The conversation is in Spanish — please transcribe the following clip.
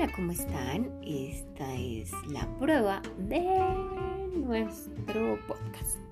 Hola, ¿cómo están? Esta es la prueba de nuestro podcast.